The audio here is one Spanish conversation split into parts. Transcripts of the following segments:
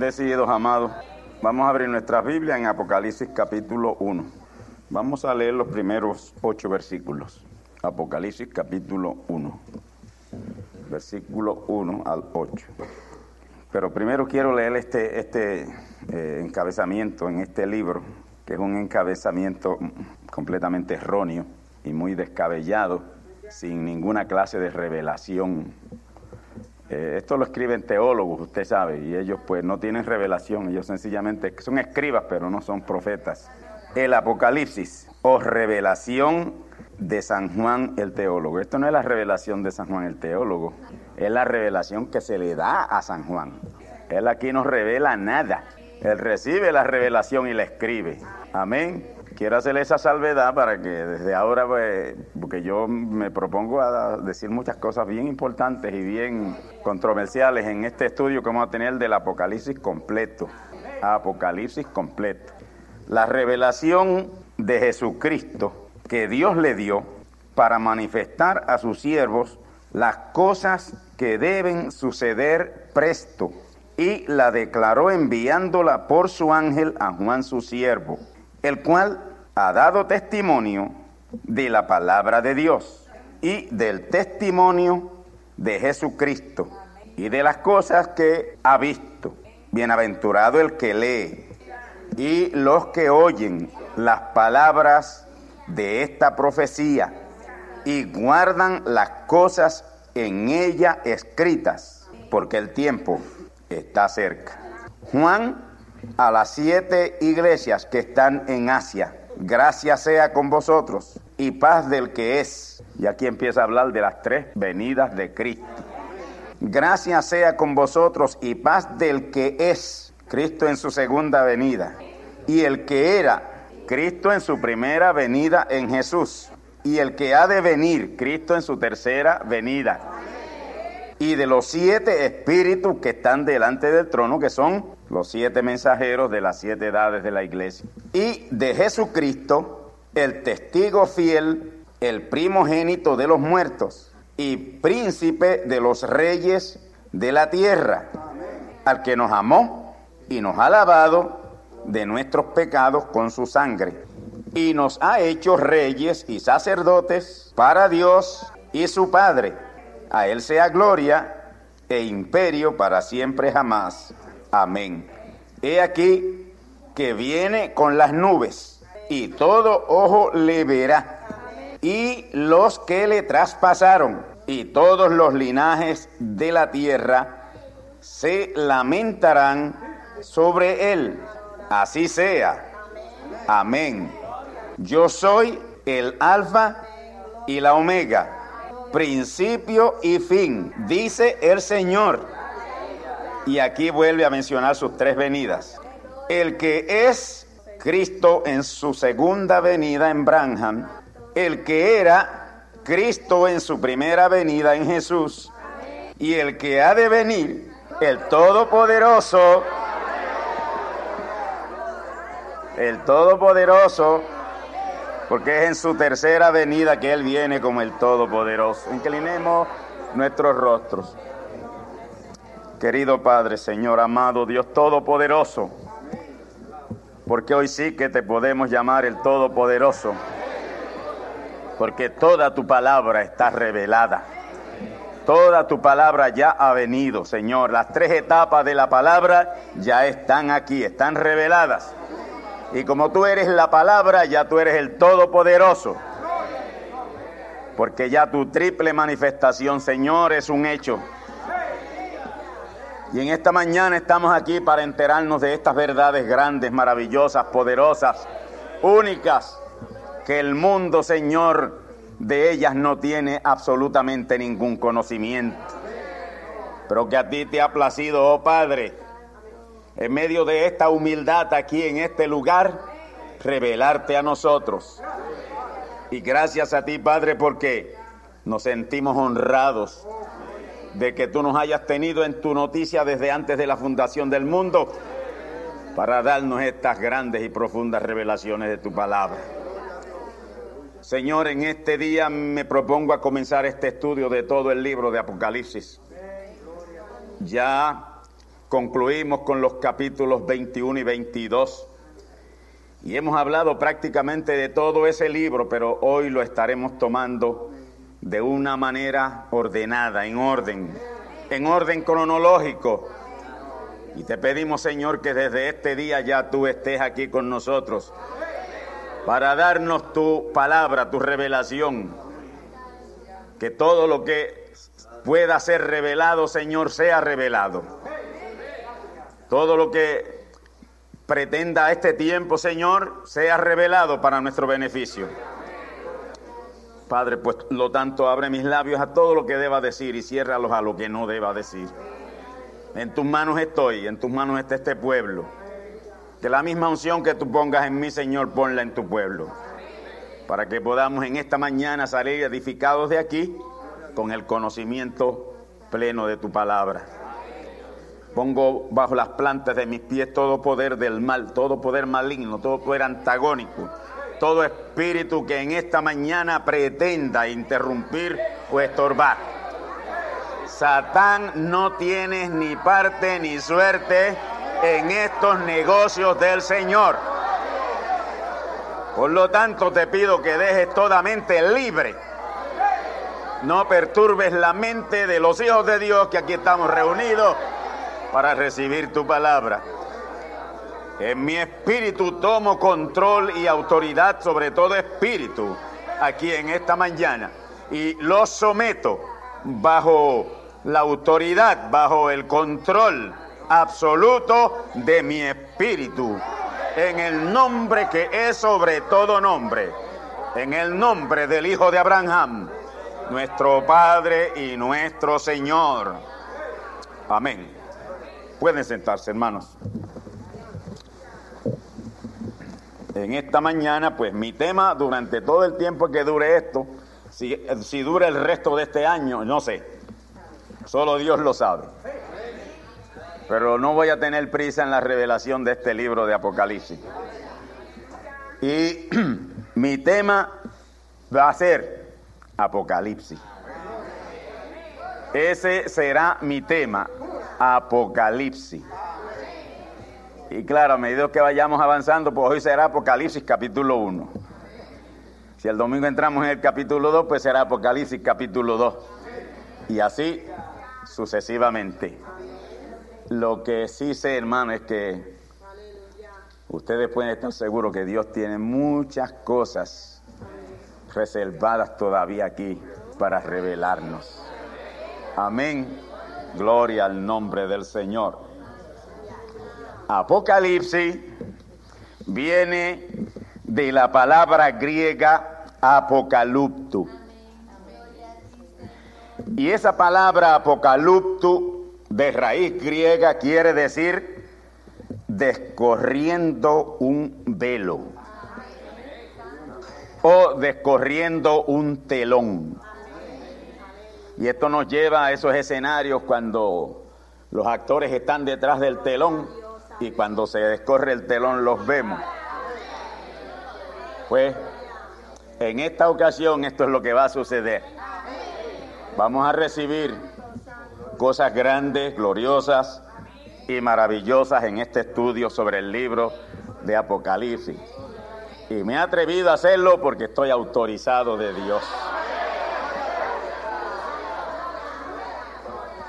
Amados, vamos a abrir nuestra Biblia en Apocalipsis capítulo 1. Vamos a leer los primeros ocho versículos. Apocalipsis capítulo 1, versículo 1 al 8. Pero primero quiero leer este, este eh, encabezamiento en este libro, que es un encabezamiento completamente erróneo y muy descabellado, sin ninguna clase de revelación eh, esto lo escriben teólogos, usted sabe, y ellos pues no tienen revelación, ellos sencillamente son escribas, pero no son profetas. El Apocalipsis o revelación de San Juan el teólogo. Esto no es la revelación de San Juan el teólogo, es la revelación que se le da a San Juan. Él aquí no revela nada. Él recibe la revelación y la escribe. Amén quiero hacerle esa salvedad para que desde ahora, pues, porque yo me propongo a decir muchas cosas bien importantes y bien controversiales en este estudio que vamos a tener del Apocalipsis completo. Apocalipsis completo. La revelación de Jesucristo que Dios le dio para manifestar a sus siervos las cosas que deben suceder presto y la declaró enviándola por su ángel a Juan su siervo, el cual ha dado testimonio de la palabra de Dios y del testimonio de Jesucristo y de las cosas que ha visto. Bienaventurado el que lee y los que oyen las palabras de esta profecía y guardan las cosas en ella escritas, porque el tiempo está cerca. Juan a las siete iglesias que están en Asia gracia sea con vosotros y paz del que es. Y aquí empieza a hablar de las tres venidas de Cristo. Gracia sea con vosotros y paz del que es, Cristo en su segunda venida, y el que era, Cristo en su primera venida en Jesús, y el que ha de venir, Cristo en su tercera venida. Y de los siete espíritus que están delante del trono, que son los siete mensajeros de las siete edades de la iglesia. Y de Jesucristo, el testigo fiel, el primogénito de los muertos y príncipe de los reyes de la tierra, al que nos amó y nos ha lavado de nuestros pecados con su sangre, y nos ha hecho reyes y sacerdotes para Dios y su Padre. A Él sea gloria e imperio para siempre jamás. Amén. He aquí que viene con las nubes y todo ojo le verá. Y los que le traspasaron y todos los linajes de la tierra se lamentarán sobre él. Así sea. Amén. Yo soy el alfa y la omega, principio y fin, dice el Señor. Y aquí vuelve a mencionar sus tres venidas. El que es Cristo en su segunda venida en Branham, el que era Cristo en su primera venida en Jesús, y el que ha de venir, el Todopoderoso, el Todopoderoso, porque es en su tercera venida que Él viene como el Todopoderoso. Inclinemos nuestros rostros. Querido Padre, Señor, amado Dios Todopoderoso, porque hoy sí que te podemos llamar el Todopoderoso, porque toda tu palabra está revelada. Toda tu palabra ya ha venido, Señor. Las tres etapas de la palabra ya están aquí, están reveladas. Y como tú eres la palabra, ya tú eres el Todopoderoso. Porque ya tu triple manifestación, Señor, es un hecho. Y en esta mañana estamos aquí para enterarnos de estas verdades grandes, maravillosas, poderosas, únicas, que el mundo, Señor, de ellas no tiene absolutamente ningún conocimiento. Pero que a ti te ha placido, oh Padre, en medio de esta humildad aquí en este lugar, revelarte a nosotros. Y gracias a ti, Padre, porque nos sentimos honrados de que tú nos hayas tenido en tu noticia desde antes de la fundación del mundo para darnos estas grandes y profundas revelaciones de tu palabra. Señor, en este día me propongo a comenzar este estudio de todo el libro de Apocalipsis. Ya concluimos con los capítulos 21 y 22 y hemos hablado prácticamente de todo ese libro, pero hoy lo estaremos tomando de una manera ordenada, en orden, en orden cronológico. Y te pedimos, Señor, que desde este día ya tú estés aquí con nosotros para darnos tu palabra, tu revelación. Que todo lo que pueda ser revelado, Señor, sea revelado. Todo lo que pretenda este tiempo, Señor, sea revelado para nuestro beneficio. Padre, pues lo tanto abre mis labios a todo lo que deba decir y ciérralos a lo que no deba decir. En tus manos estoy, en tus manos está este pueblo. Que la misma unción que tú pongas en mí, Señor, ponla en tu pueblo. Para que podamos en esta mañana salir edificados de aquí con el conocimiento pleno de tu palabra. Pongo bajo las plantas de mis pies todo poder del mal, todo poder maligno, todo poder antagónico todo espíritu que en esta mañana pretenda interrumpir o estorbar. Satán no tiene ni parte ni suerte en estos negocios del Señor. Por lo tanto, te pido que dejes toda mente libre. No perturbes la mente de los hijos de Dios que aquí estamos reunidos para recibir tu palabra. En mi espíritu tomo control y autoridad sobre todo espíritu aquí en esta mañana y lo someto bajo la autoridad, bajo el control absoluto de mi espíritu. En el nombre que es sobre todo nombre. En el nombre del Hijo de Abraham, nuestro Padre y nuestro Señor. Amén. Pueden sentarse, hermanos. En esta mañana, pues mi tema durante todo el tiempo que dure esto, si, si dura el resto de este año, no sé, solo Dios lo sabe. Pero no voy a tener prisa en la revelación de este libro de Apocalipsis. Y mi tema va a ser Apocalipsis. Ese será mi tema, Apocalipsis. Y claro, a medida que vayamos avanzando, pues hoy será Apocalipsis capítulo 1. Si el domingo entramos en el capítulo 2, pues será Apocalipsis capítulo 2. Y así sucesivamente. Lo que sí sé, hermano, es que ustedes pueden estar seguros que Dios tiene muchas cosas reservadas todavía aquí para revelarnos. Amén. Gloria al nombre del Señor. Apocalipsis viene de la palabra griega apocalupto. Y esa palabra apocalipto de raíz griega quiere decir descorriendo un velo o descorriendo un telón. Y esto nos lleva a esos escenarios cuando los actores están detrás del telón y cuando se descorre el telón los vemos. Pues en esta ocasión esto es lo que va a suceder. Vamos a recibir cosas grandes, gloriosas y maravillosas en este estudio sobre el libro de Apocalipsis. Y me he atrevido a hacerlo porque estoy autorizado de Dios.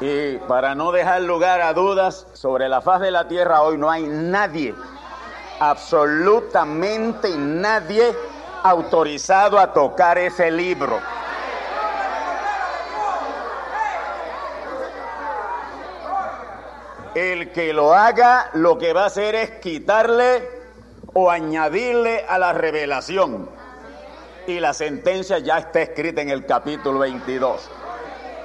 Y para no dejar lugar a dudas, sobre la faz de la tierra hoy no hay nadie, absolutamente nadie autorizado a tocar ese libro. El que lo haga lo que va a hacer es quitarle o añadirle a la revelación. Y la sentencia ya está escrita en el capítulo 22.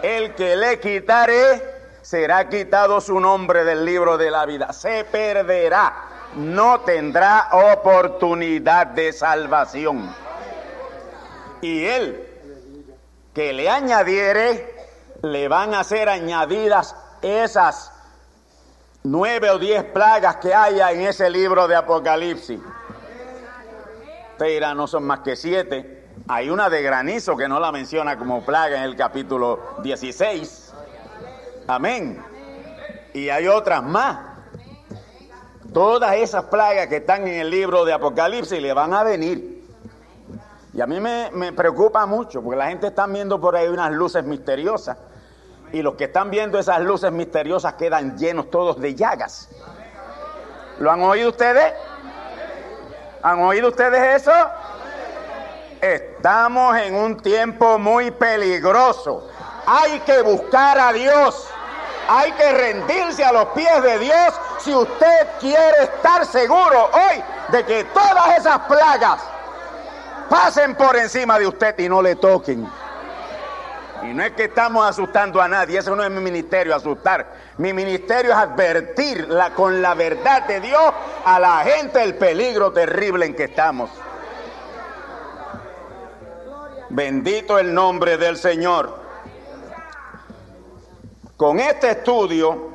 El que le quitare, será quitado su nombre del libro de la vida. Se perderá. No tendrá oportunidad de salvación. Y él que le añadiere, le van a ser añadidas esas nueve o diez plagas que haya en ese libro de Apocalipsis. Dirá, no son más que siete. Hay una de granizo que no la menciona como plaga en el capítulo 16. Amén. Y hay otras más. Todas esas plagas que están en el libro de Apocalipsis le van a venir. Y a mí me, me preocupa mucho porque la gente está viendo por ahí unas luces misteriosas. Y los que están viendo esas luces misteriosas quedan llenos todos de llagas. ¿Lo han oído ustedes? ¿Han oído ustedes eso? Estamos en un tiempo muy peligroso. Hay que buscar a Dios. Hay que rendirse a los pies de Dios si usted quiere estar seguro hoy de que todas esas plagas pasen por encima de usted y no le toquen. Y no es que estamos asustando a nadie, eso no es mi ministerio, asustar. Mi ministerio es advertir con la verdad de Dios a la gente el peligro terrible en que estamos. Bendito el nombre del Señor. Con este estudio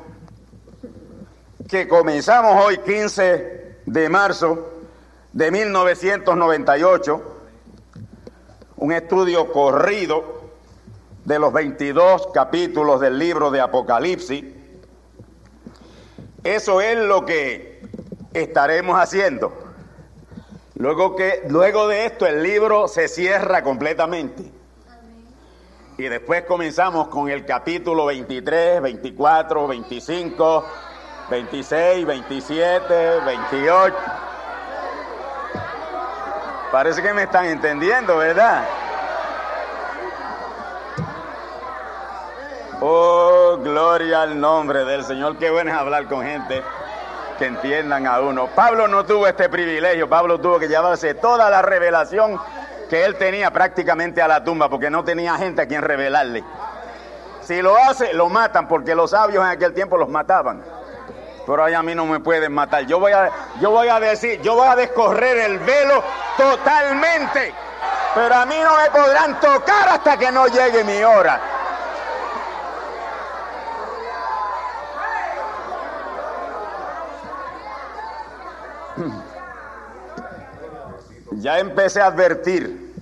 que comenzamos hoy 15 de marzo de 1998, un estudio corrido de los 22 capítulos del libro de Apocalipsis, eso es lo que estaremos haciendo. Luego, que, luego de esto el libro se cierra completamente. Y después comenzamos con el capítulo 23, 24, 25, 26, 27, 28. Parece que me están entendiendo, ¿verdad? Oh, gloria al nombre del Señor. Qué bueno es hablar con gente que entiendan a uno. Pablo no tuvo este privilegio, Pablo tuvo que llevarse toda la revelación que él tenía prácticamente a la tumba, porque no tenía gente a quien revelarle. Si lo hace, lo matan, porque los sabios en aquel tiempo los mataban. Pero ahí a mí no me pueden matar. Yo voy a, yo voy a decir, yo voy a descorrer el velo totalmente. Pero a mí no me podrán tocar hasta que no llegue mi hora. Ya empecé a advertir,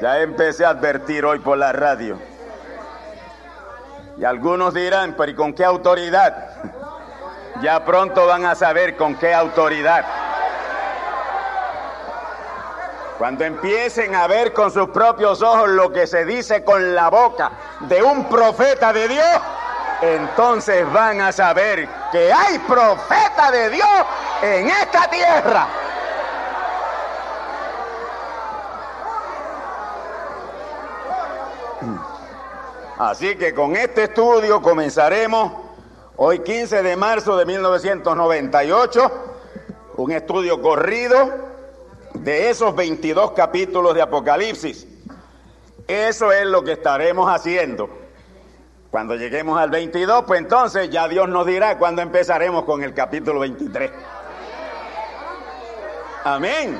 ya empecé a advertir hoy por la radio. Y algunos dirán, pero ¿y con qué autoridad? Ya pronto van a saber con qué autoridad. Cuando empiecen a ver con sus propios ojos lo que se dice con la boca de un profeta de Dios, entonces van a saber que hay profeta de Dios en esta tierra. Así que con este estudio comenzaremos hoy 15 de marzo de 1998, un estudio corrido de esos 22 capítulos de Apocalipsis. Eso es lo que estaremos haciendo. Cuando lleguemos al 22, pues entonces ya Dios nos dirá cuándo empezaremos con el capítulo 23. Amén.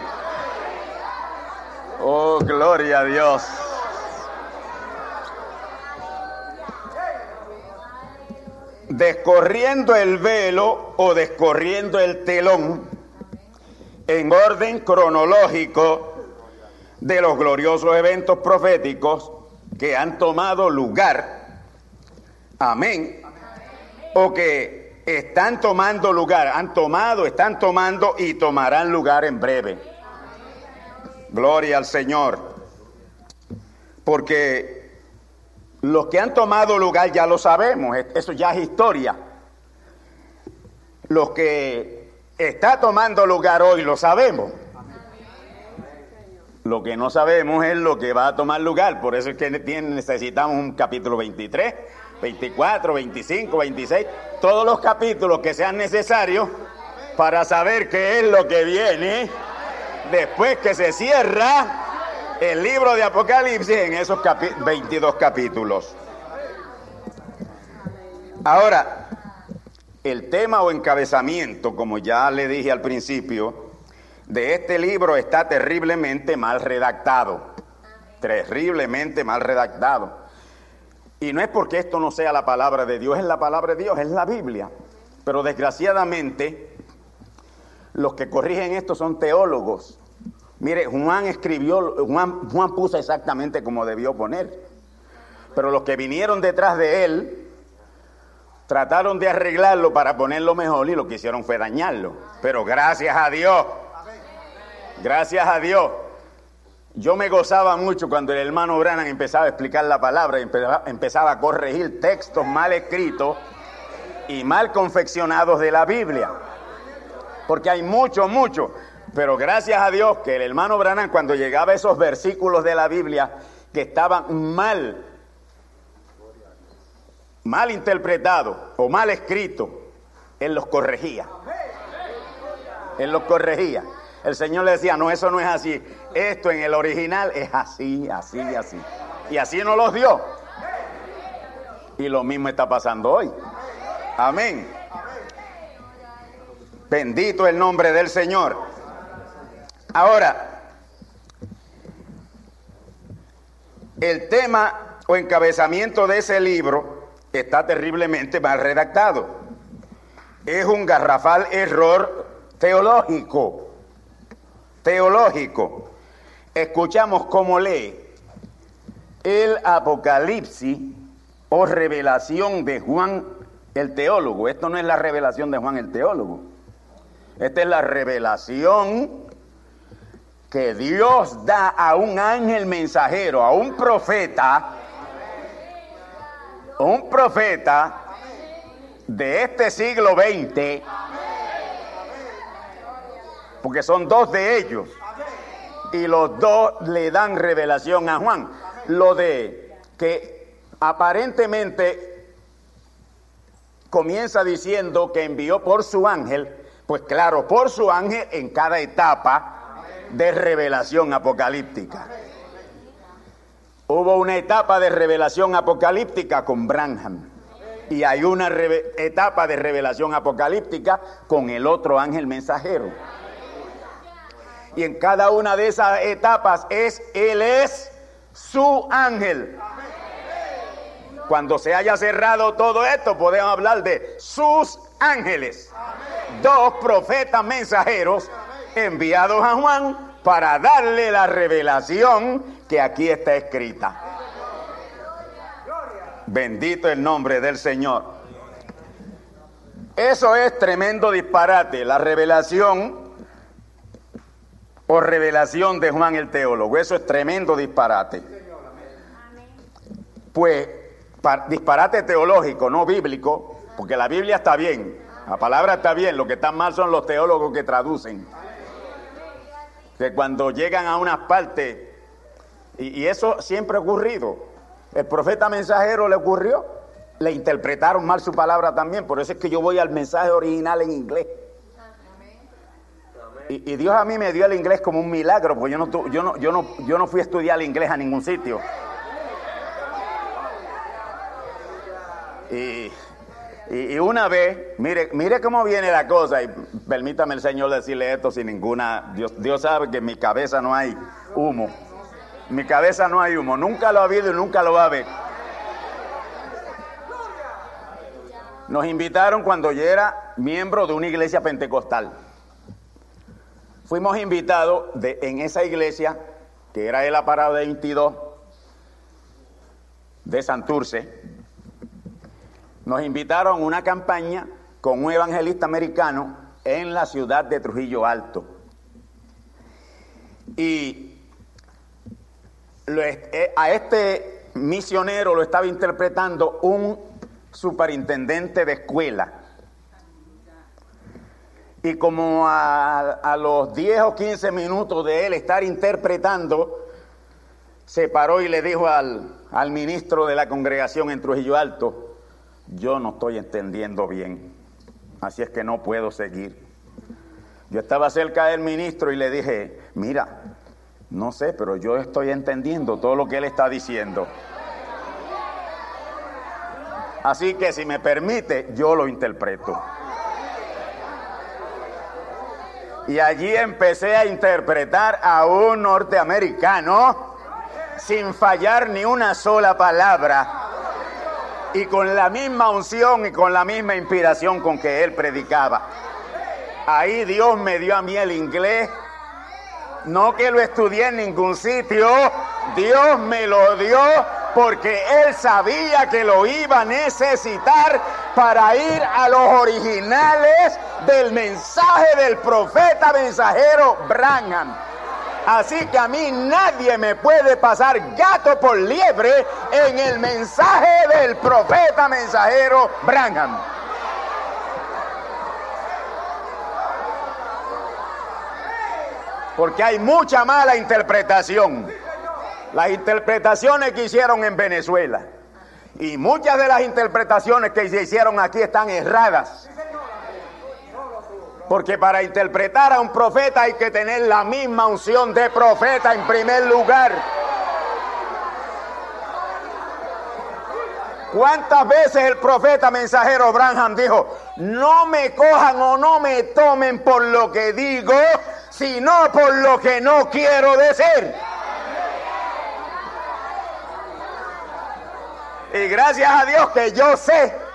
Oh, gloria a Dios. Descorriendo el velo o descorriendo el telón en orden cronológico de los gloriosos eventos proféticos que han tomado lugar. Amén. O que están tomando lugar, han tomado, están tomando y tomarán lugar en breve. Gloria al Señor. Porque los que han tomado lugar ya lo sabemos, eso ya es historia. Los que está tomando lugar hoy lo sabemos. Lo que no sabemos es lo que va a tomar lugar, por eso es que necesitamos un capítulo 23, 24, 25, 26, todos los capítulos que sean necesarios para saber qué es lo que viene después que se cierra el libro de Apocalipsis en esos 22 capítulos. Ahora, el tema o encabezamiento, como ya le dije al principio, de este libro está terriblemente mal redactado. Terriblemente mal redactado. Y no es porque esto no sea la palabra de Dios, es la palabra de Dios, es la Biblia. Pero desgraciadamente, los que corrigen esto son teólogos Mire, Juan escribió, Juan, Juan puso exactamente como debió poner. Pero los que vinieron detrás de él trataron de arreglarlo para ponerlo mejor y lo que hicieron fue dañarlo. Pero gracias a Dios, gracias a Dios, yo me gozaba mucho cuando el hermano Branham empezaba a explicar la palabra y empezaba, empezaba a corregir textos mal escritos y mal confeccionados de la Biblia. Porque hay mucho, mucho. Pero gracias a Dios que el hermano Branham cuando llegaba a esos versículos de la Biblia que estaban mal, mal interpretados o mal escritos, él los corregía. Él los corregía. El Señor le decía, no, eso no es así. Esto en el original es así, así, así. Y así nos los dio. Y lo mismo está pasando hoy. Amén. Bendito el nombre del Señor. Ahora, el tema o encabezamiento de ese libro está terriblemente mal redactado. Es un garrafal error teológico. Teológico. Escuchamos cómo lee el Apocalipsis o revelación de Juan el teólogo. Esto no es la revelación de Juan el teólogo. Esta es la revelación que Dios da a un ángel mensajero, a un profeta, un profeta de este siglo XX, porque son dos de ellos, y los dos le dan revelación a Juan. Lo de que aparentemente comienza diciendo que envió por su ángel, pues claro, por su ángel en cada etapa de revelación apocalíptica. Hubo una etapa de revelación apocalíptica con Branham y hay una etapa de revelación apocalíptica con el otro ángel mensajero. Y en cada una de esas etapas es Él es su ángel. Cuando se haya cerrado todo esto, podemos hablar de sus ángeles. Dos profetas mensajeros enviados a Juan para darle la revelación que aquí está escrita. Bendito el nombre del Señor. Eso es tremendo disparate, la revelación o revelación de Juan el teólogo. Eso es tremendo disparate. Pues disparate teológico, no bíblico, porque la Biblia está bien, la palabra está bien, lo que está mal son los teólogos que traducen que cuando llegan a una parte, y, eso siempre ha ocurrido, el profeta mensajero le ocurrió, le interpretaron mal su palabra también, por eso es que yo voy al mensaje original en inglés. Y, Dios a mí me dio el inglés como un milagro, porque yo no, tu, yo, no, yo, no, yo no fui a estudiar el inglés a ningún sitio. Y y, una vez, mire, mire cómo viene la cosa, y permítame el Señor decirle esto sin ninguna, Dios, Dios sabe que en mi cabeza no hay humo, mi cabeza no hay humo, nunca lo ha habido y nunca lo va a haber. Nos invitaron cuando yo era miembro de una iglesia pentecostal. Fuimos invitados de, en esa iglesia, que era el aparado 22 de Santurce, nos invitaron a una campaña con un evangelista americano en la ciudad de Trujillo Alto. Y eh, a este misionero lo estaba interpretando un superintendente de escuela. Y como a, los 10 o 15 minutos de él estar interpretando, se paró y le dijo al, al ministro de la congregación en Trujillo Alto, yo no estoy entendiendo bien, así es que no puedo seguir. Yo estaba cerca del ministro y le dije, mira, no sé, pero yo estoy entendiendo todo lo que él está diciendo. Así que si me permite, yo lo interpreto. Y allí empecé a interpretar a un norteamericano sin fallar ni una sola palabra y con la misma unción y con la misma inspiración con que él predicaba. Ahí Dios me dio a mí el inglés, no que lo estudié en ningún sitio, Dios me lo dio porque él sabía que lo iba a necesitar para ir a los originales del mensaje del profeta mensajero Branham. Así que a mí nadie me puede pasar gato por liebre en el mensaje del profeta mensajero Branham. Porque hay mucha mala interpretación. Las interpretaciones que hicieron en Venezuela y muchas de las interpretaciones que se hicieron aquí están erradas. Porque para interpretar a un profeta hay que tener la misma unción de profeta en primer lugar. ¿Cuántas veces el profeta mensajero Branham dijo, no me cojan o no me tomen por lo que digo, sino por lo que no quiero decir? Y gracias a Dios que yo sé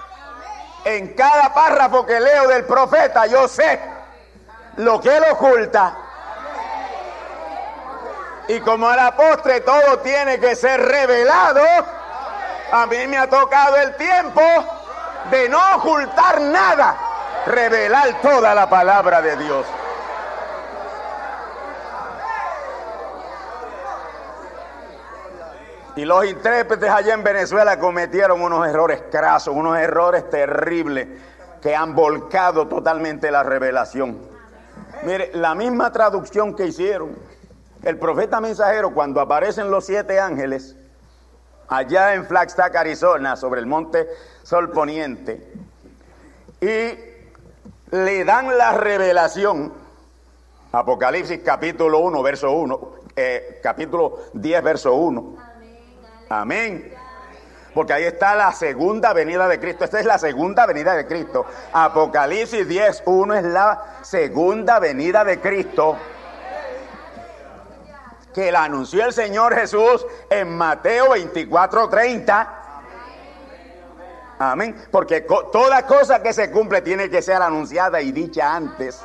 en cada párrafo que leo del profeta, yo sé lo que él oculta. Y como a la postre todo tiene que ser revelado, a mí me ha tocado el tiempo de no ocultar nada, revelar toda la palabra de Dios. Y los intérpretes allá en Venezuela cometieron unos errores crasos, unos errores terribles que han volcado totalmente la revelación. Mire, la misma traducción que hicieron, el profeta mensajero cuando aparecen los siete ángeles, allá en Flagstaff, Arizona, sobre el monte Sol Poniente, y le dan la revelación, Apocalipsis capítulo 1, verso 1, eh, capítulo 10, verso 1 Amén. Porque ahí está la segunda venida de Cristo. Esta es la segunda venida de Cristo. Apocalipsis 10, 1 es la segunda venida de Cristo. Que la anunció el Señor Jesús en Mateo 24, 30. Amén. Porque toda cosa que se cumple tiene que ser anunciada y dicha antes.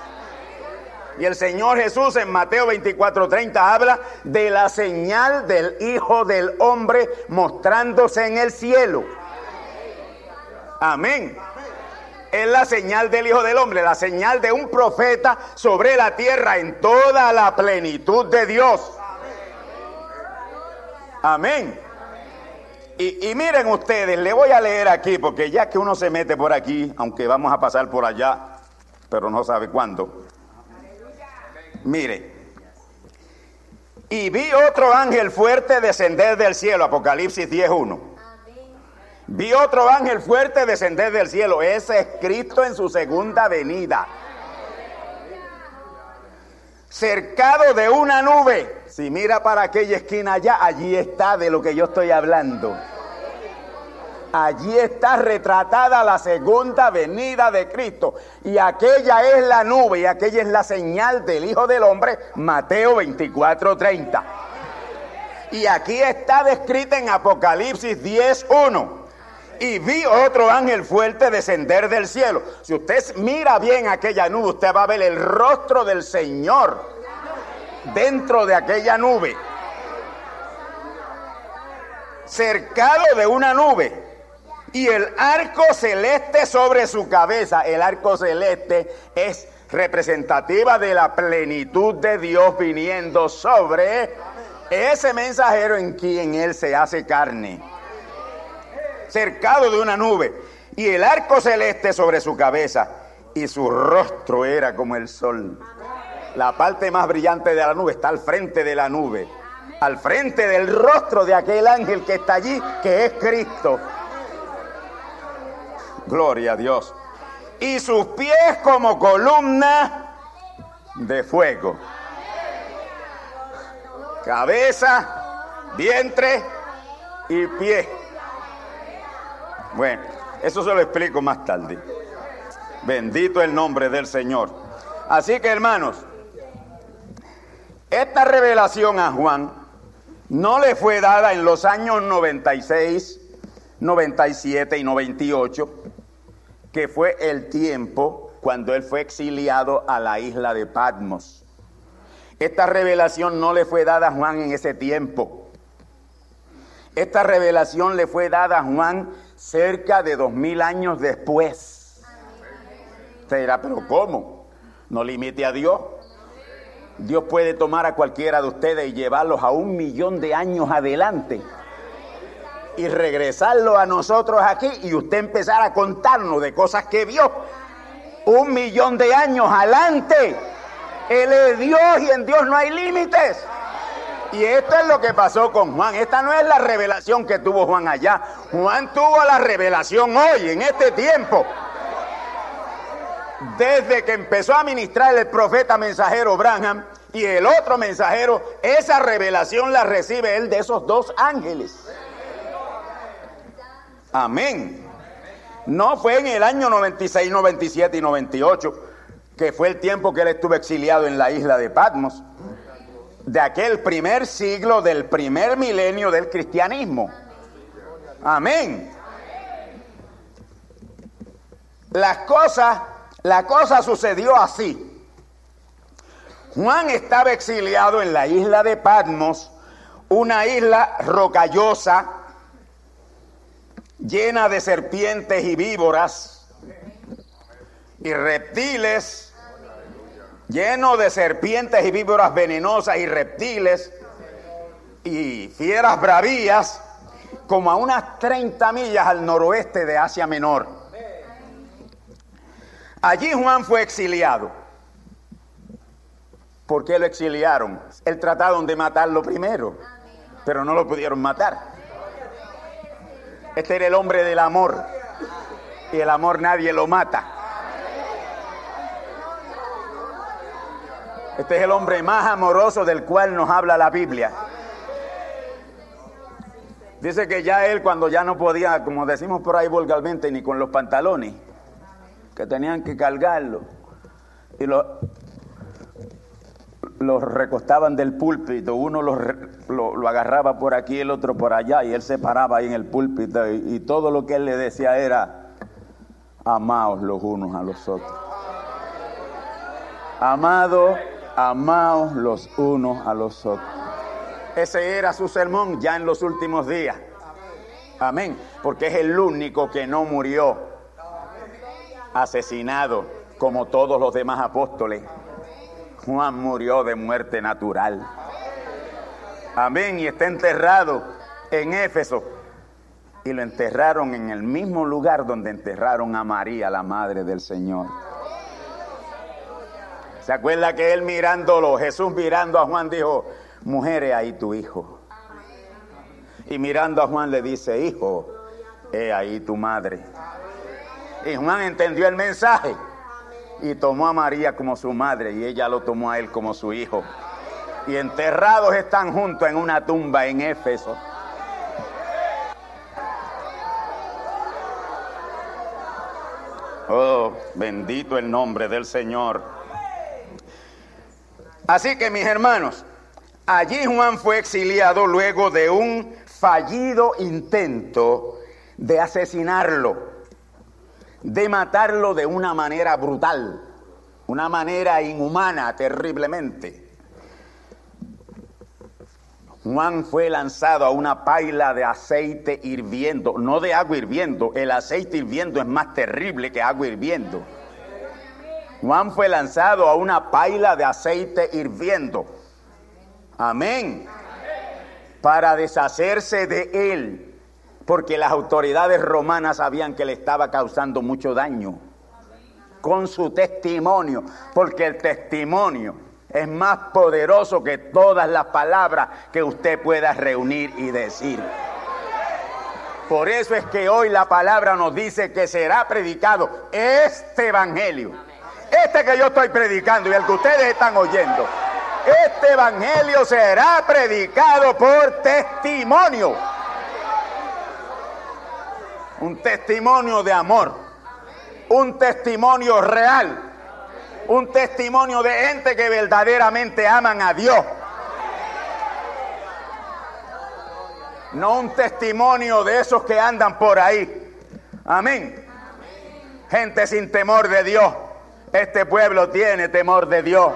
Y el Señor Jesús en Mateo 24:30 habla de la señal del Hijo del Hombre mostrándose en el cielo. Amén. Es la señal del Hijo del Hombre, la señal de un profeta sobre la tierra en toda la plenitud de Dios. Amén. Y, y, miren ustedes, le voy a leer aquí, porque ya que uno se mete por aquí, aunque vamos a pasar por allá, pero no sabe cuándo. Mire, y vi otro ángel fuerte descender del cielo, Apocalipsis 10.1. Vi otro ángel fuerte descender del cielo, es escrito en su segunda venida. Cercado de una nube. Si mira para aquella esquina allá, allí está de lo que yo estoy hablando. Allí está retratada la segunda venida de Cristo. Y aquella es la nube y aquella es la señal del Hijo del Hombre, Mateo 24, 30. Y aquí está descrita en Apocalipsis 10, 1 y vi otro ángel fuerte descender del cielo. Si usted mira bien aquella nube, usted va a ver el rostro del Señor dentro de aquella nube, cercado de una nube y el arco celeste sobre su cabeza. El arco celeste es representativa de la plenitud de Dios viniendo sobre ese mensajero en quien Él se hace carne. Cercado de una nube y el arco celeste sobre su cabeza y su rostro era como el sol. La parte más brillante de la nube está al frente de la nube, al frente del rostro de aquel ángel que está allí, que es Cristo. Gloria a Dios. Y sus pies como columna de fuego. Cabeza, vientre y pie. Bueno, eso se lo explico más tarde. Bendito el nombre del Señor. Así que hermanos, esta revelación a Juan no le fue dada en los años 96, 97 y 98 que fue el tiempo cuando él fue exiliado a la isla de Patmos. Esta revelación no le fue dada a Juan en ese tiempo. Esta revelación le fue dada a Juan cerca de dos mil años después. Usted dirá, pero ¿cómo? No limite a Dios. Dios puede tomar a cualquiera de ustedes y llevarlos a un millón de años adelante y regresarlo a nosotros aquí y usted empezar a contarnos de cosas que vio un millón de años adelante. Él es Dios y en Dios no hay límites. Y esto es lo que pasó con Juan. Esta no es la revelación que tuvo Juan allá. Juan tuvo la revelación hoy, en este tiempo. Desde que empezó a ministrar el profeta mensajero Branham y el otro mensajero, esa revelación la recibe él de esos dos ángeles. Amén. No fue en el año 96, 97 y 98, que fue el tiempo que él estuvo exiliado en la isla de Patmos, de aquel primer siglo del primer milenio del cristianismo. Amén. Las cosas, la cosa sucedió así. Juan estaba exiliado en la isla de Patmos, una isla rocallosa, llena de serpientes y víboras y reptiles, lleno de serpientes y víboras venenosas y reptiles y fieras bravías, como a unas 30 millas al noroeste de Asia Menor. Allí Juan fue exiliado. ¿Por qué lo exiliaron? Él trataron de matarlo primero, pero no lo pudieron matar. Este era el hombre del amor. Y el amor nadie lo mata. Este es el hombre más amoroso del cual nos habla la Biblia. Dice que ya él cuando ya no podía, como decimos por ahí vulgarmente, ni con los pantalones, que tenían que cargarlo. Y lo, los recostaban del púlpito, uno lo, lo, agarraba por aquí, el otro por allá, y él se paraba ahí en el púlpito, y, todo lo que él le decía era, amaos los unos a los otros. Amados, amaos los unos a los otros. Ese era su sermón ya en los últimos días. Amén. Porque es el único que no murió asesinado como todos los demás apóstoles. Juan murió de muerte natural. Amén. Y está enterrado en Éfeso. Y lo enterraron en el mismo lugar donde enterraron a María, la madre del Señor. ¿Se acuerda que él mirándolo, Jesús mirando a Juan dijo, mujer, he ahí tu hijo? Y mirando a Juan le dice, hijo, he ahí tu madre. Y Juan entendió el mensaje y tomó a María como su madre y ella lo tomó a él como su hijo. Y enterrados están juntos en una tumba en Éfeso. Oh, bendito el nombre del Señor. Así que mis hermanos, allí Juan fue exiliado luego de un fallido intento de asesinarlo, de matarlo de una manera brutal, una manera inhumana, terriblemente. Juan fue lanzado a una paila de aceite hirviendo, no de agua hirviendo, el aceite hirviendo es más terrible que agua hirviendo. Juan fue lanzado a una paila de aceite hirviendo. Amén. Para deshacerse de él, porque las autoridades romanas sabían que le estaba causando mucho daño con su testimonio, porque el testimonio es más poderoso que todas las palabras que usted pueda reunir y decir. Por eso es que hoy la palabra nos dice que será predicado este evangelio. Este que yo estoy predicando y el que ustedes están oyendo. Este evangelio será predicado por testimonio. Un testimonio de amor. Un testimonio real un testimonio de gente que verdaderamente aman a Dios. No un testimonio de esos que andan por ahí. Amén. Gente sin temor de Dios. Este pueblo tiene temor de Dios.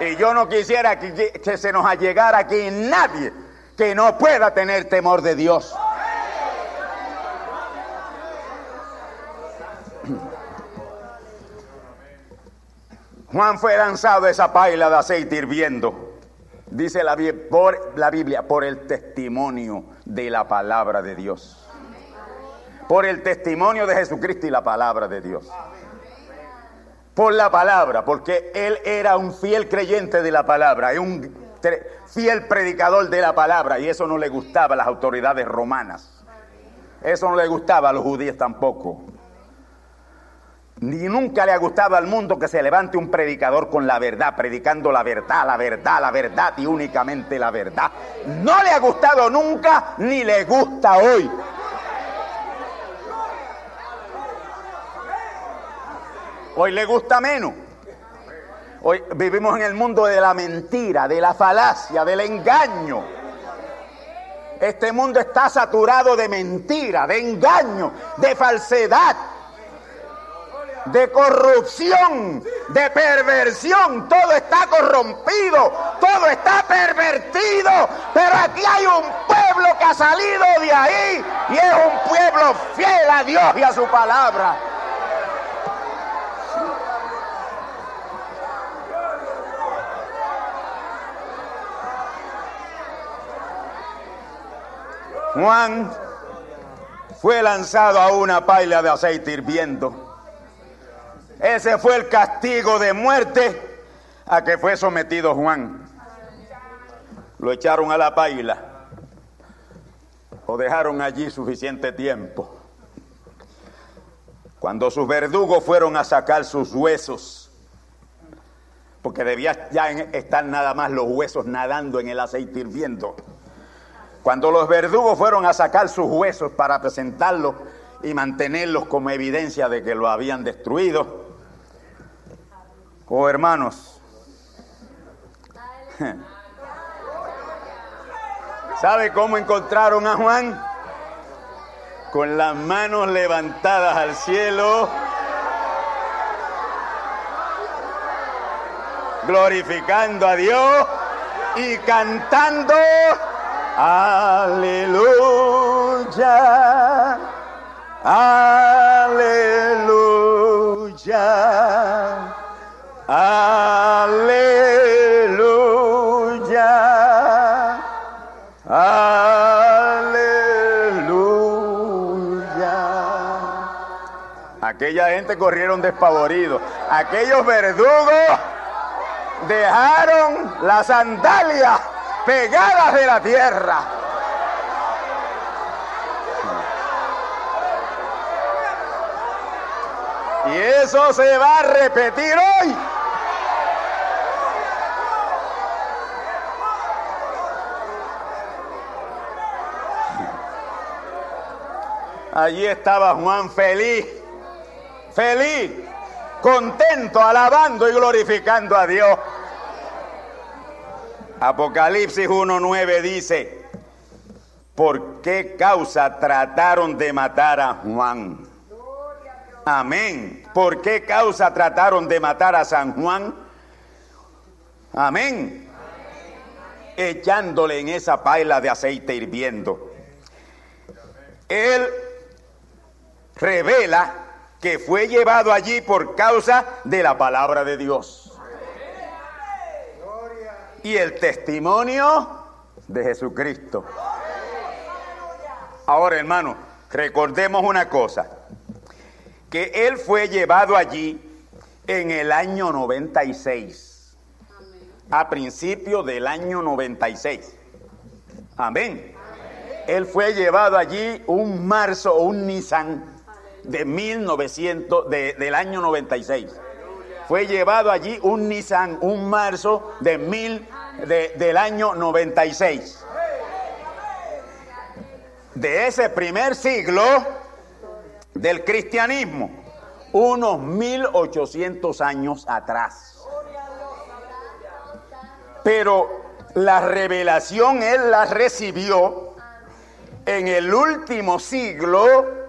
Y yo no quisiera que, se nos allegara aquí nadie que no pueda tener temor de Dios. Juan fue lanzado a esa paila de aceite hirviendo. Dice la, por, la Biblia, por el testimonio de la palabra de Dios. Por el testimonio de Jesucristo y la palabra de Dios. Por la palabra, porque él era un fiel creyente de la palabra, un fiel predicador de la palabra, y eso no le gustaba a las autoridades romanas. Eso no le gustaba a los judíos tampoco. Ni nunca le ha gustado al mundo que se levante un predicador con la verdad, predicando la verdad, la verdad, la verdad y únicamente la verdad. No le ha gustado nunca ni le gusta hoy. Hoy le gusta menos. Hoy vivimos en el mundo de la mentira, de la falacia, del engaño. Este mundo está saturado de mentira, de engaño, de falsedad de corrupción, de perversión. Todo está corrompido, todo está pervertido. Pero aquí hay un pueblo que ha salido de ahí y es un pueblo fiel a Dios y a su palabra. Juan fue lanzado a una paila de aceite hirviendo ese fue el castigo de muerte a que fue sometido Juan. Lo echaron a la paila. Lo dejaron allí suficiente tiempo. Cuando sus verdugos fueron a sacar sus huesos, porque debía ya estar nada más los huesos nadando en el aceite hirviendo. Cuando los verdugos fueron a sacar sus huesos para presentarlos y mantenerlos como evidencia de que lo habían destruido, Oh hermanos, ¿sabe cómo encontraron a Juan? Con las manos levantadas al cielo, glorificando a Dios y cantando, aleluya, aleluya. Aleluya. Aleluya. Aquella gente corrieron despavoridos. Aquellos verdugos dejaron las sandalias pegadas de la tierra. Y eso se va a repetir hoy. Allí estaba Juan feliz, feliz, contento, alabando y glorificando a Dios. Apocalipsis 1.9 dice, ¿por qué causa trataron de matar a Juan? Amén. ¿Por qué causa trataron de matar a San Juan? Amén. Echándole en esa paila de aceite hirviendo. Él revela que fue llevado allí por causa de la palabra de Dios. Y el testimonio de Jesucristo. Ahora, hermano, recordemos una cosa, que Él fue llevado allí en el año 96, a principio del año 96. Amén. Él fue llevado allí un marzo o un Nissan de 1900, del año 96. Fue llevado allí un Nissan, un marzo de mil, del año 96 de ese primer siglo del cristianismo, unos 1800 años atrás. Pero la revelación él la recibió en el último siglo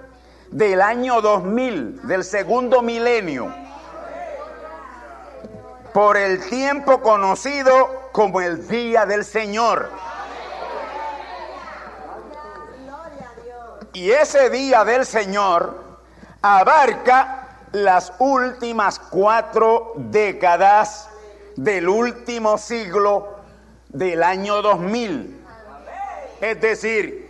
del año 2000, del segundo milenio, por el tiempo conocido como el día del Señor. Y ese día del Señor abarca las últimas cuatro décadas del último siglo del año 2000. Es decir,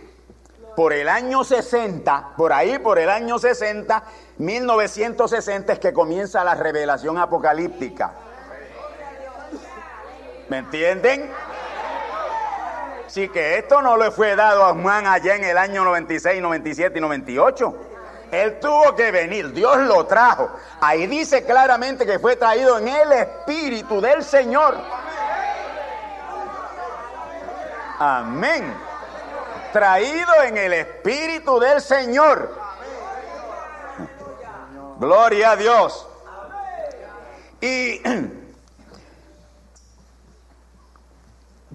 por el año 60, por ahí por el año 60, 1960 es que comienza la revelación apocalíptica. ¿Me entienden? Así que esto no le fue dado a Juan allá en el año 96, 97 y 98. Él tuvo que venir, Dios lo trajo. Ahí dice claramente que fue traído en el Espíritu del Señor. Amén. Traído en el Espíritu del Señor. Gloria a Dios. Y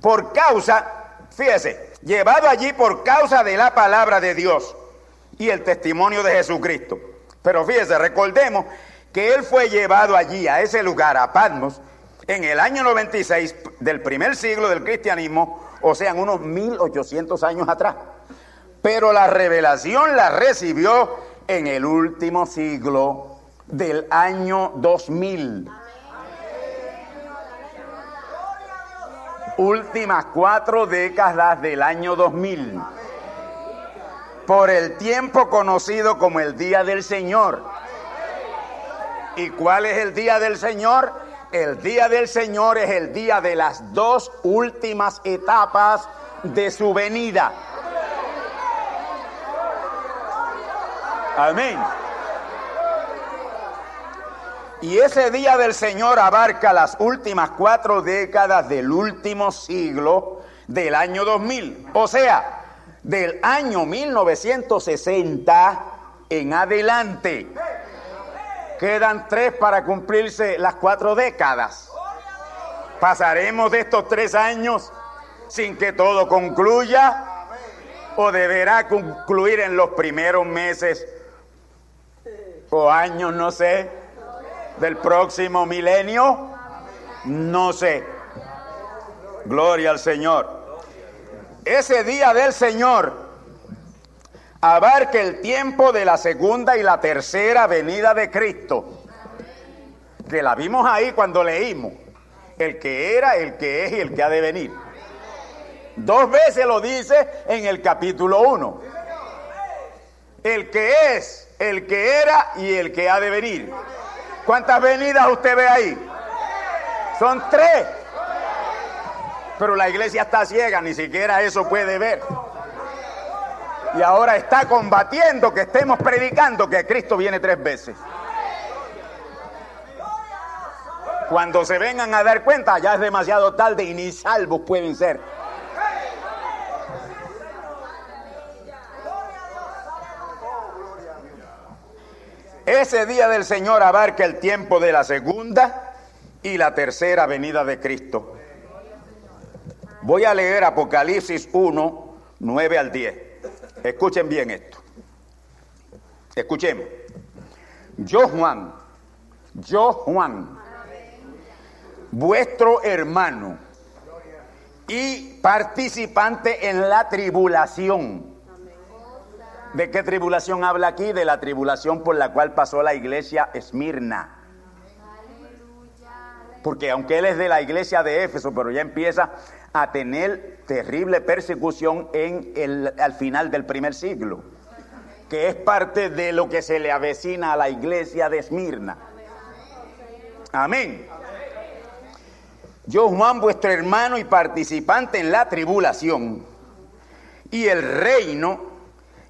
por causa Fíjese, llevado allí por causa de la palabra de Dios y el testimonio de Jesucristo. Pero fíjese, recordemos que él fue llevado allí, a ese lugar, a Patmos, en el año 96 del primer siglo del cristianismo, o sea, unos 1800 años atrás. Pero la revelación la recibió en el último siglo del año 2000. últimas cuatro décadas del año 2000, por el tiempo conocido como el Día del Señor. ¿Y cuál es el Día del Señor? El Día del Señor es el día de las dos últimas etapas de su venida. Amén. Y ese día del Señor abarca las últimas cuatro décadas del último siglo del año 2000. O sea, del año 1960 en adelante. Quedan tres para cumplirse las cuatro décadas. ¿Pasaremos de estos tres años sin que todo concluya? ¿O deberá concluir en los primeros meses o años, no sé? del próximo milenio? No sé. Gloria al Señor. Ese día del Señor abarca el tiempo de la segunda y la tercera venida de Cristo. Que la vimos ahí cuando leímos. El que era, el que es y el que ha de venir. Dos veces lo dice en el capítulo 1. El que es, el que era y el que ha de venir. ¿Cuántas venidas usted ve ahí? Son tres. Pero la iglesia está ciega, ni siquiera eso puede ver. Y ahora está combatiendo que estemos predicando que Cristo viene tres veces. Cuando se vengan a dar cuenta, ya es demasiado tarde y ni salvos pueden ser. Ese día del Señor abarca el tiempo de la segunda y la tercera venida de Cristo. Voy a leer Apocalipsis 1, 9 al 10. Escuchen bien esto. Escuchemos. Yo Juan, yo Juan, vuestro hermano y participante en la tribulación. ¿De qué tribulación habla aquí? De la tribulación por la cual pasó la iglesia Esmirna. Porque aunque él es de la iglesia de Éfeso, pero ya empieza a tener terrible persecución en el, al final del primer siglo, que es parte de lo que se le avecina a la iglesia de Esmirna. Amén. Yo, Juan, vuestro hermano y participante en la tribulación y el reino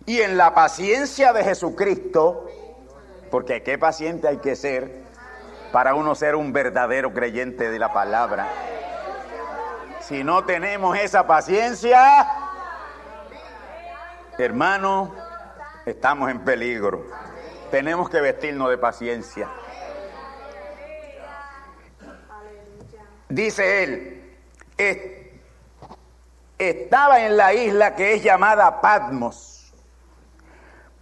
y en la paciencia de Jesucristo, porque qué paciente hay que ser para uno ser un verdadero creyente de la palabra. Si no tenemos esa paciencia, hermano, estamos en peligro. Tenemos que vestirnos de paciencia. Dice él, estaba en la isla que es llamada Patmos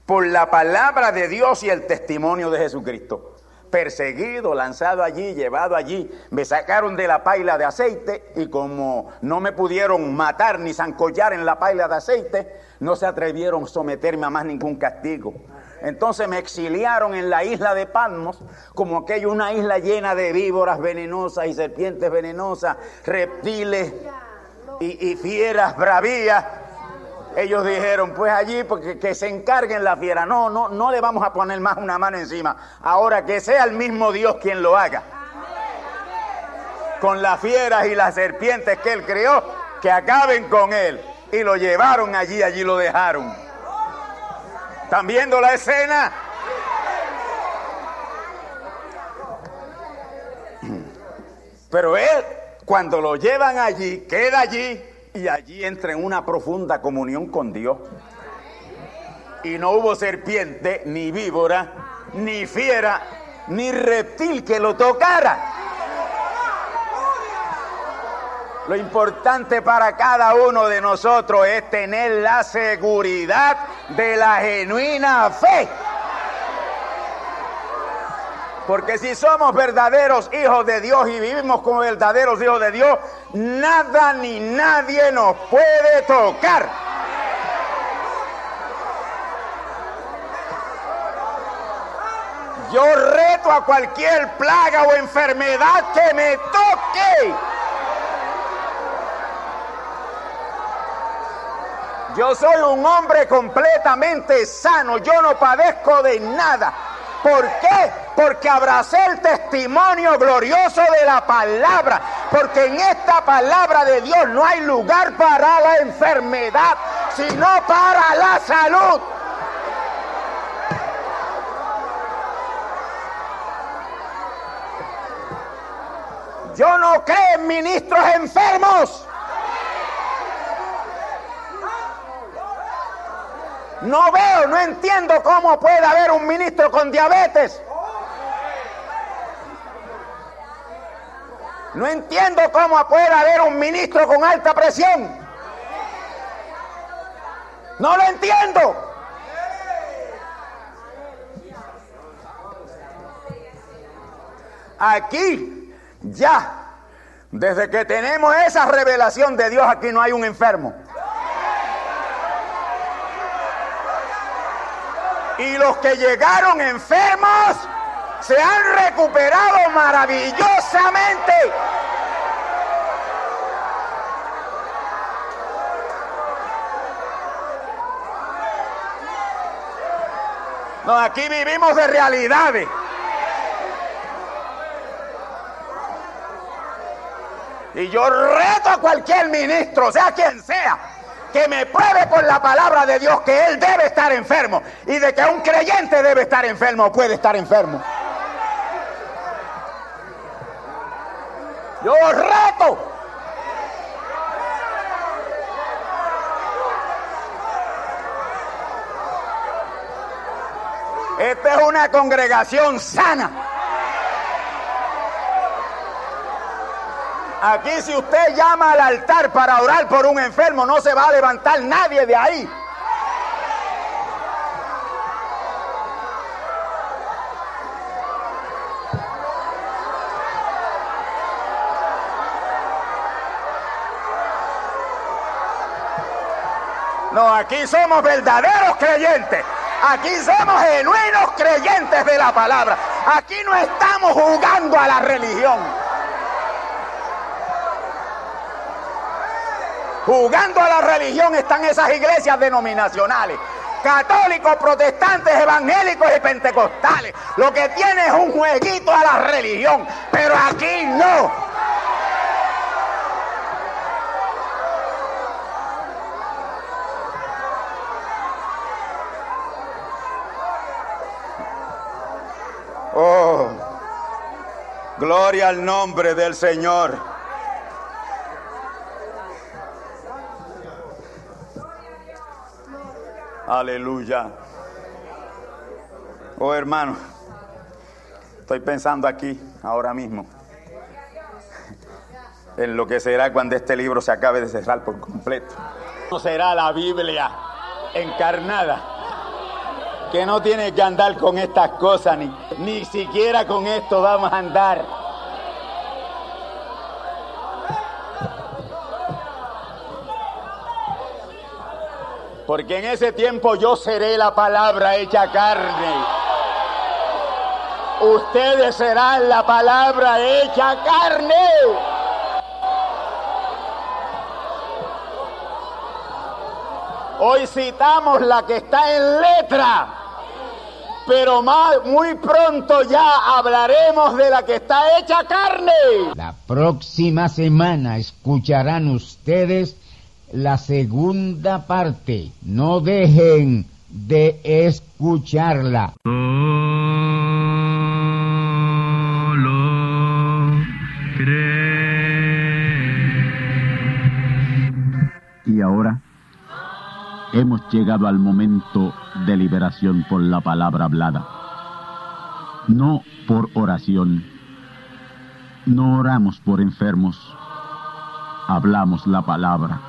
por la palabra de Dios y el testimonio de Jesucristo perseguido, lanzado allí, llevado allí. Me sacaron de la paila de aceite y como no me pudieron matar ni zancollar en la paila de aceite, no se atrevieron a someterme a más ningún castigo. Entonces me exiliaron en la isla de Patmos, como aquella una isla llena de víboras venenosas y serpientes venenosas, reptiles y, y fieras bravías ellos dijeron, pues allí, porque que se encarguen la fiera. No, no, no le vamos a poner más una mano encima. Ahora que sea el mismo Dios quien lo haga. Con las fieras y las serpientes que él creó, que acaben con él. Y lo llevaron allí, allí lo dejaron. ¿Están viendo la escena? Pero él, cuando lo llevan allí, queda allí y allí entra en una profunda comunión con Dios. Y no hubo serpiente, ni víbora, ni fiera, ni reptil que lo tocara. Lo importante para cada uno de nosotros es tener la seguridad de la genuina fe. Porque si somos verdaderos hijos de Dios y vivimos como verdaderos hijos de Dios, nada ni nadie nos puede tocar. Yo reto a cualquier plaga o enfermedad que me toque. Yo soy un hombre completamente sano, yo no padezco de nada. ¿Por qué? Porque abracé el testimonio glorioso de la palabra. Porque en esta palabra de Dios no hay lugar para la enfermedad, sino para la salud. Yo no creo en ministros enfermos. No veo, no entiendo cómo puede haber un ministro con diabetes. No entiendo cómo puede haber un ministro con alta presión. No lo entiendo. Aquí, ya, desde que tenemos esa revelación de Dios, aquí no hay un enfermo. Y los que llegaron enfermos se han recuperado maravillosamente. No, aquí vivimos de realidades. Y yo reto a cualquier ministro, sea quien sea, que me pruebe con la palabra de Dios que él debe estar enfermo y de que un creyente debe estar enfermo o puede estar enfermo. Yo reto. Esta es una congregación sana. Aquí si usted llama al altar para orar por un enfermo, no se va a levantar nadie de ahí. No, aquí somos verdaderos creyentes. Aquí somos genuinos creyentes de la palabra. Aquí no estamos jugando a la religión. Jugando a la religión están esas iglesias denominacionales. Católicos, protestantes, evangélicos y pentecostales. Lo que tiene es un jueguito a la religión. Pero aquí no. Gloria al nombre del Señor. Aleluya. Oh hermano, estoy pensando aquí ahora mismo en lo que será cuando este libro se acabe de cerrar por completo. No será la Biblia encarnada que no tiene que andar con estas cosas, ni, ni siquiera con esto vamos a andar. Porque en ese tiempo yo seré la palabra hecha carne. Ustedes serán la palabra hecha carne. Hoy citamos la que está en letra pero muy pronto ya hablaremos de la que está hecha carne. La próxima semana escucharán ustedes la segunda parte. No dejen de escucharla. Y ahora hemos llegado al momento de liberación por la palabra hablada, no por oración. No oramos por enfermos, hablamos la palabra.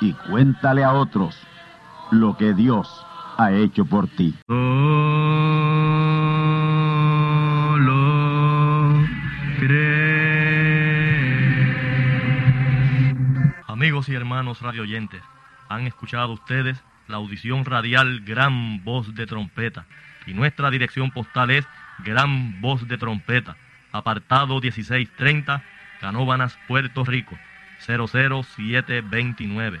y cuéntale a otros lo que Dios ha hecho por ti. Amigos y hermanos radioyentes, han escuchado ustedes la audición radial Gran Voz de Trompeta. Y nuestra dirección postal es gran voz de trompeta, apartado 1630, Canóbanas, Puerto Rico, 00729.